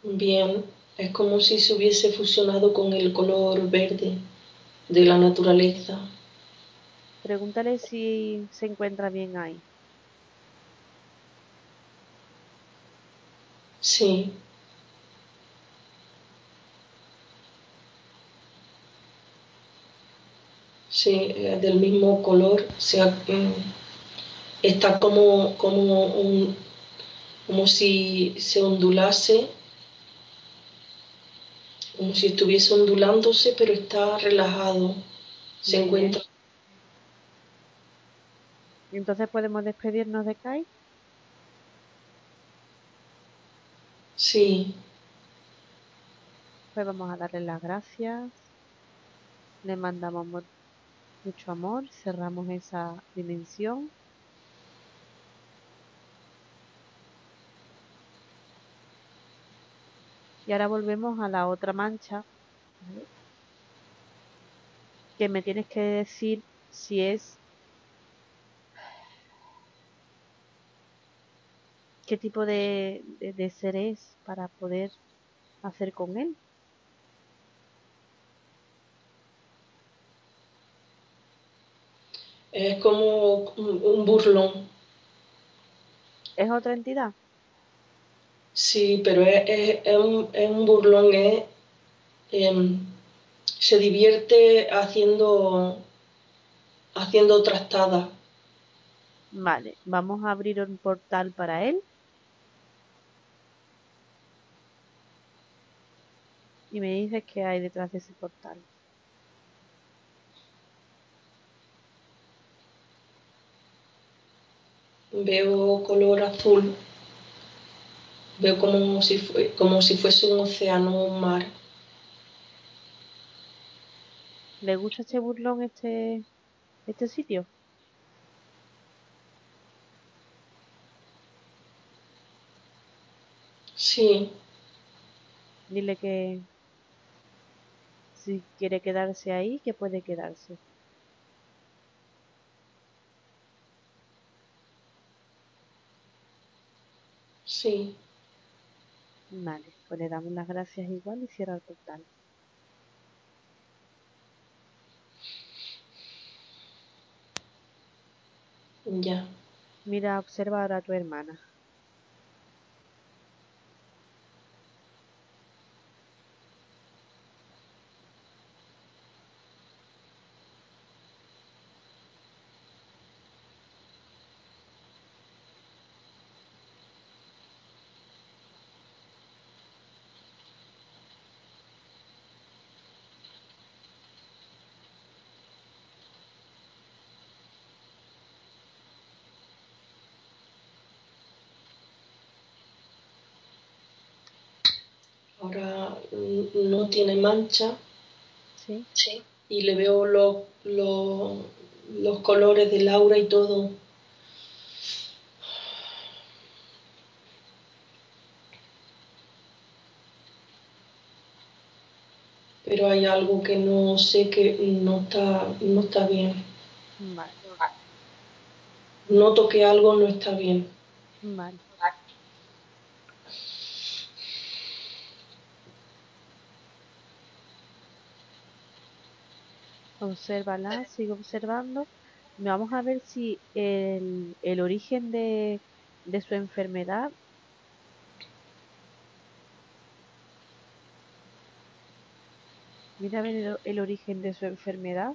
Bien, es como si se hubiese fusionado con el color verde de la naturaleza. Pregúntale si se encuentra bien ahí. Sí. Sí, eh, del mismo color, sea, mm, está como, como, un, como si se ondulase, como si estuviese ondulándose, pero está relajado. Se bien. encuentra. Entonces podemos despedirnos de Kai. Sí, Pues vamos a darle las gracias. Le mandamos mu- mucho amor. Cerramos esa dimensión. Y ahora volvemos a la otra mancha. ¿vale? Que me tienes que decir si es qué tipo de, de, de ser es para poder hacer con él. es como un, un burlón. ¿Es otra entidad? Sí, pero es, es- es un, es un burlón, es, em, se divierte haciendo, haciendo trastadas. Vale, vamos a abrir un portal para él. Y me dices qué hay detrás de ese portal. Veo color azul, veo como si, fue- como si fuese un océano, un mar. ¿Le gusta este burlón, este, este sitio? Sí, Dile que si quiere quedarse ahí, que puede quedarse. sí, Vale, pues le damos las gracias igual y cierra el portal. ya. Mira, observa ahora a tu hermana. Ahora mm, no tiene mancha ¿Sí? y le veo los, los, los colores del aura y todo. Pero hay algo que no sé que no está, no está bien. Vale, Noto que algo no está bien. vale. Obsérvala, sigue observando. Vamos a ver si el, el origen de, de su enfermedad Mira a ver el, el origen de su enfermedad,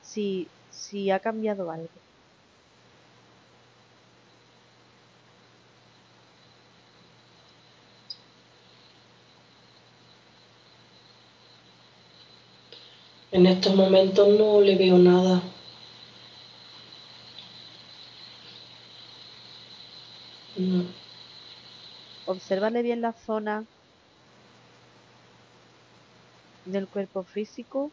si, si ha cambiado algo. En estos momentos no le veo nada. No. obsérvale bien la zona del cuerpo físico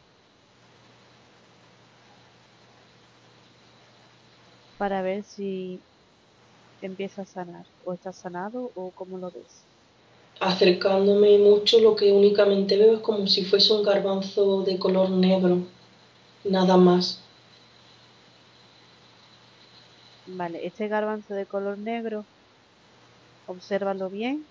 para ver si empieza a sanar o está sanado o cómo lo ves. Acercándome mucho lo que únicamente veo es como si fuese un garbanzo de color negro, nada más. Vale, este garbanzo de color negro, obsérvalo bien.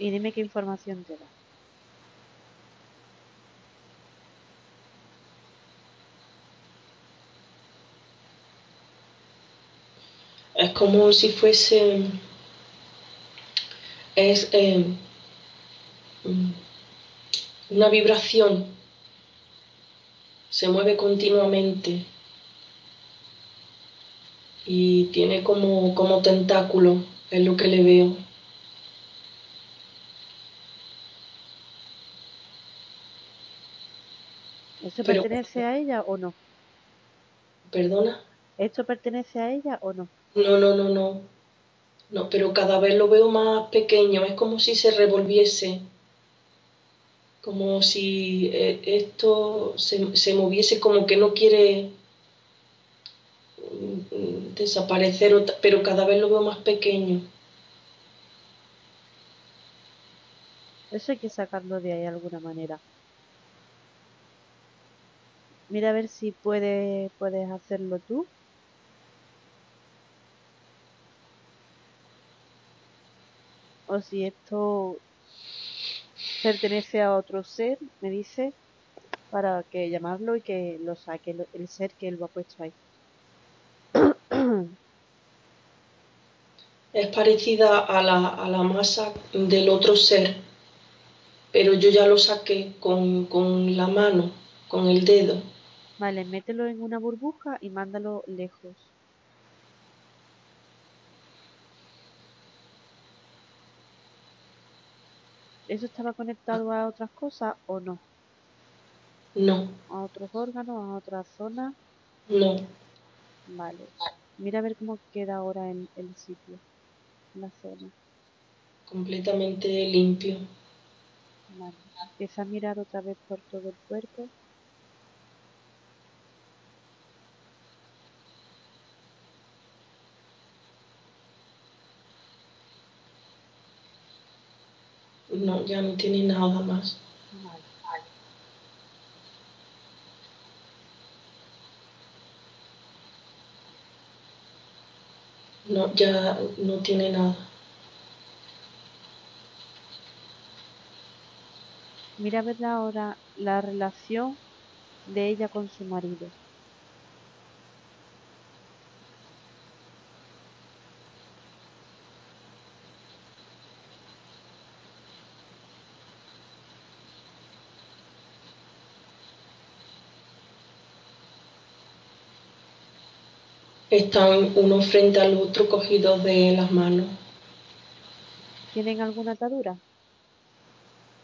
Y dime qué información te da. Es como si fuese. Es eh, mm, una vibración. Se mueve continuamente. Y tiene como, como tentáculo, es lo que le veo. ¿Esto Pero- pertenece a ella o no? ¿Perdona? ¿Esto pertenece a ella o no? No, no, no, no. No, pero cada vez lo veo más pequeño. Es como si se revolviese. Como si eh, esto se, se moviese como que no quiere mm, desaparecer, pero cada vez lo veo más pequeño. Eso hay que sacarlo de ahí de alguna manera. Mira a ver si puede, puedes hacerlo tú. O si esto pertenece a otro ser, me dice, para que llamarlo y que lo saque el ser que él lo ha puesto ahí. Es parecida a la, a la masa del otro ser, pero yo ya lo saqué con, con la mano, con el dedo. Vale, mételo en una burbuja y mándalo lejos. ¿Eso estaba conectado a otras cosas o no? No, ¿A otros órganos? ¿A otra zona? no, Vale. Mira a ver cómo queda ahora el, el sitio, la zona. completamente limpio. Vale. Empieza a mirar otra vez por todo el cuerpo. No, ya no tiene nada más. No, ya no tiene nada. Mira a ver ahora la relación de ella con su marido. Están uno frente al otro cogidos de las manos. ¿Tienen alguna atadura?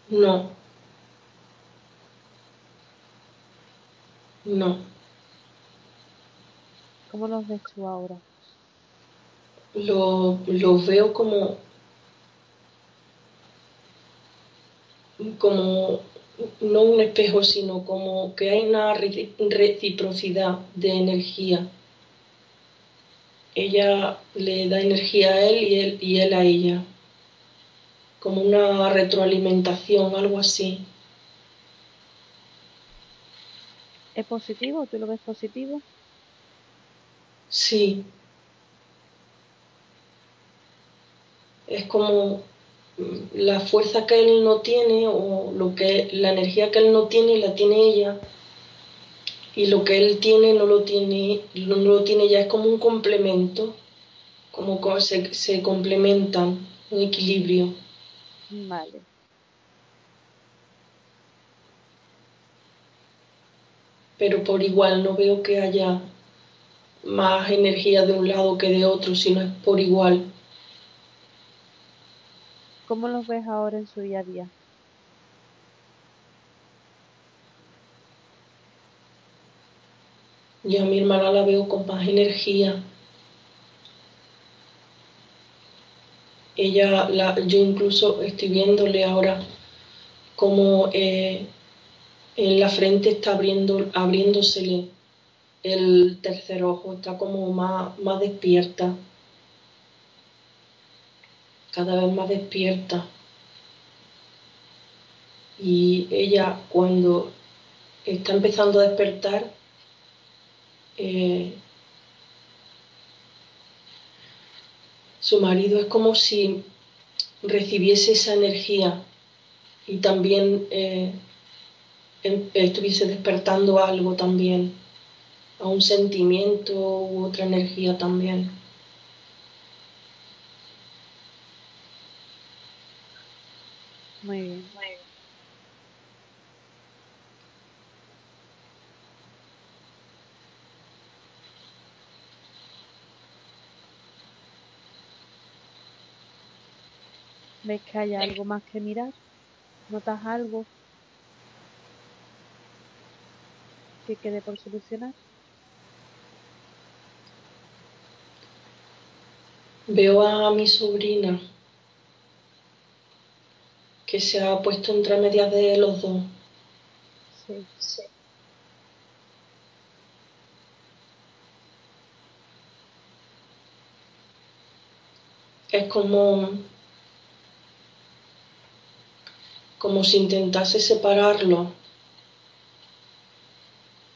No, no. ¿Cómo los ves tú ahora? Lo, lo veo como, como, no un espejo, sino como que hay una re- reciprocidad de energía. Ella le da energía a él y él, y él a ella. Como una retroalimentación, algo así. ¿Es positivo? ¿Tú lo ves positivo? Sí. Es como mm, la fuerza que él no tiene o lo que la energía que él no tiene la tiene ella y lo que él tiene no lo tiene no lo tiene ella es como un complemento como co- se, se complementan un equilibrio Vale. pero por igual no veo que haya más energía de un lado que de otro sino es por igual ¿Cómo los ves ahora en su día a día? Yo a mi hermana la veo con más energía. Ella, la, yo incluso estoy viéndole ahora como eh, en la frente está abriendo, abriéndosele el tercer ojo, está como más, más despierta, cada vez más despierta. Y ella cuando está empezando a despertar, eh, su marido es como si recibiese esa energía y también eh, estuviese despertando algo también, a un sentimiento u otra energía también. Muy bien. ¿Ves que hay algo más que mirar? ¿Notas algo que quede por solucionar? Veo a mi sobrina que se ha puesto entre medias de los dos. Sí. Es como como si intentase separarlo,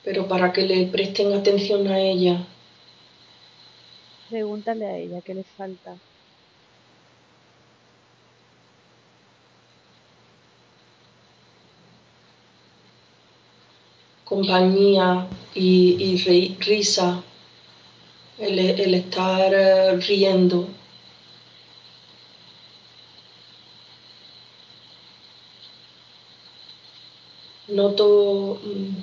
pero para que le presten atención a ella. Pregúntale a ella qué le falta. compañía y, y ri- risa, el, el estar eh, riendo. Noto mm,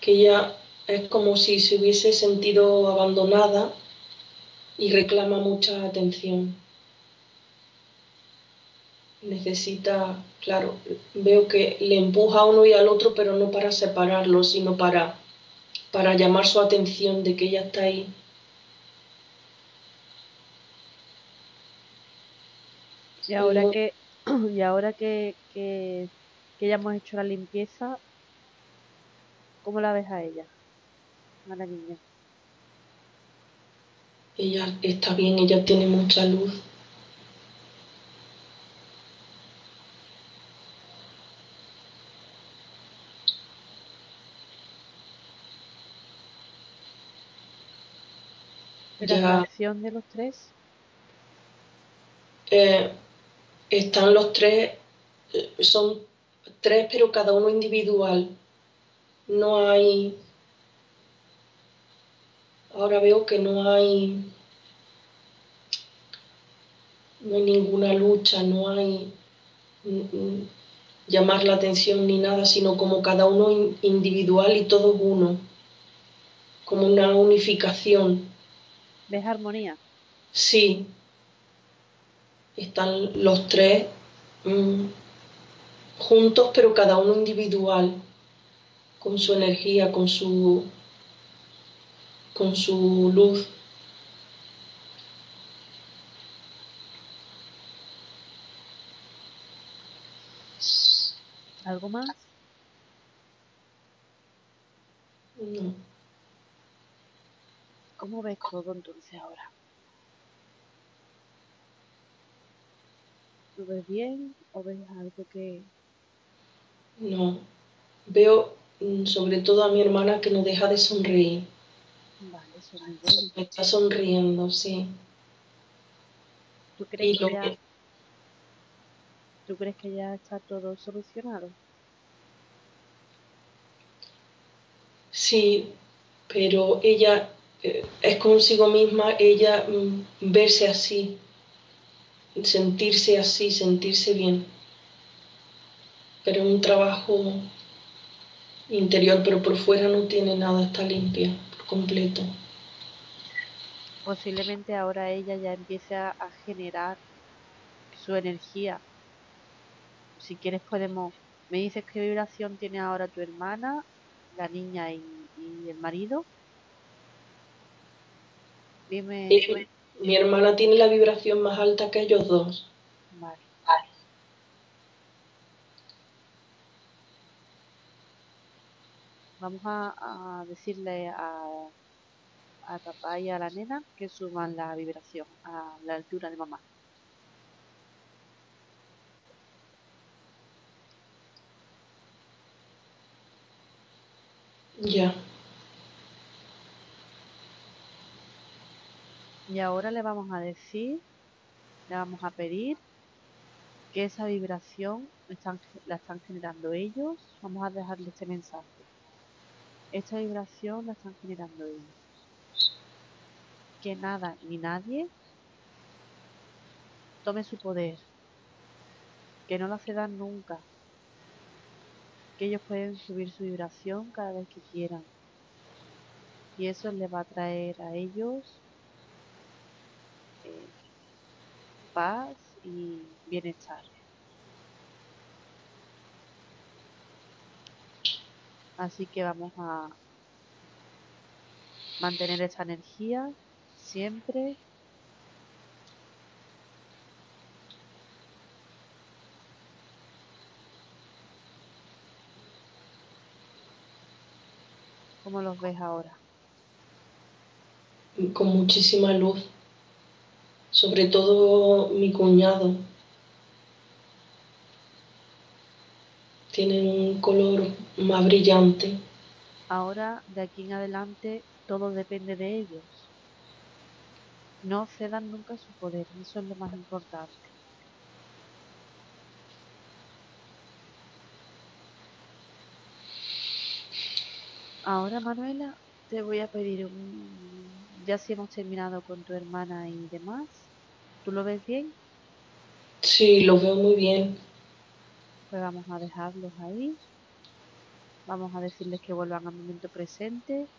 que ella es como si se hubiese sentido abandonada y reclama mucha atención. Necesita, claro, veo que le empuja a uno y al otro, pero no para separarlos, sino para, para llamar su atención de que ella está ahí. Y ahora que, y ahora que, que, que ya hemos hecho la limpieza, ¿cómo la ves a ella? A la niña. Ella está bien, ella tiene mucha luz. ¿Y la Ya reacción de los tres? eh, están los tres, son tres, pero cada uno individual. No hay, ahora veo que no hay, no hay ninguna lucha, no hay llamar la atención ni nada, sino como cada uno in- individual y todos uno, como una unificación. ¿Ves armonía? Sí, están los tres mm, juntos, pero cada uno individual, con su energía, con su, con su luz. ¿Algo más? No. ¿Cómo ves todo entonces ahora? ¿Lo ves bien o ves algo que... No. Veo mm, sobre todo a mi hermana que no deja de sonreír. Vale, eso es muy bueno. Está sonriendo, sí. ¿Tú crees que ya, que tú crees que ya está todo solucionado? sí, pero ella eh, es consigo misma, ella mm, verse así, sentirse así, sentirse bien. Pero es un trabajo interior, pero por fuera no tiene nada, está limpia por completo. posiblemente ahora ella ya empiece a, generar su energía. Si quieres podemos, me dices qué vibración tiene ahora tu hermana, la niña y, el marido. Dime. Mi hermana tiene la vibración más alta que ellos dos. Vale. Vamos a, decirle a, a papá y a la nena que suban la vibración a la altura de mamá. Ya. Y ahora le vamos a decir, le vamos a pedir que esa vibración la están generando ellos. Vamos a dejarle este mensaje. Esta vibración la están generando ellos. Que nada ni nadie tome su poder. Que no la cedan nunca. Que ellos pueden subir su vibración cada vez que quieran. Y eso les va a traer a ellos eh, paz y bienestar. Así que vamos a mantener esa energía siempre. ¿Cómo los ves ahora? Con muchísima luz. Sobre todo mi cuñado. Tienen un color más brillante. Ahora, de aquí en adelante, todo depende de ellos. No cedan nunca su poder, eso es lo más importante. Ahora, Manuela, te voy a pedir un... Ya si hemos terminado con tu hermana y demás, ¿tú lo ves bien? Sí, lo veo muy bien. Pues vamos a dejarlos ahí. Vamos a decirles que vuelvan al momento presente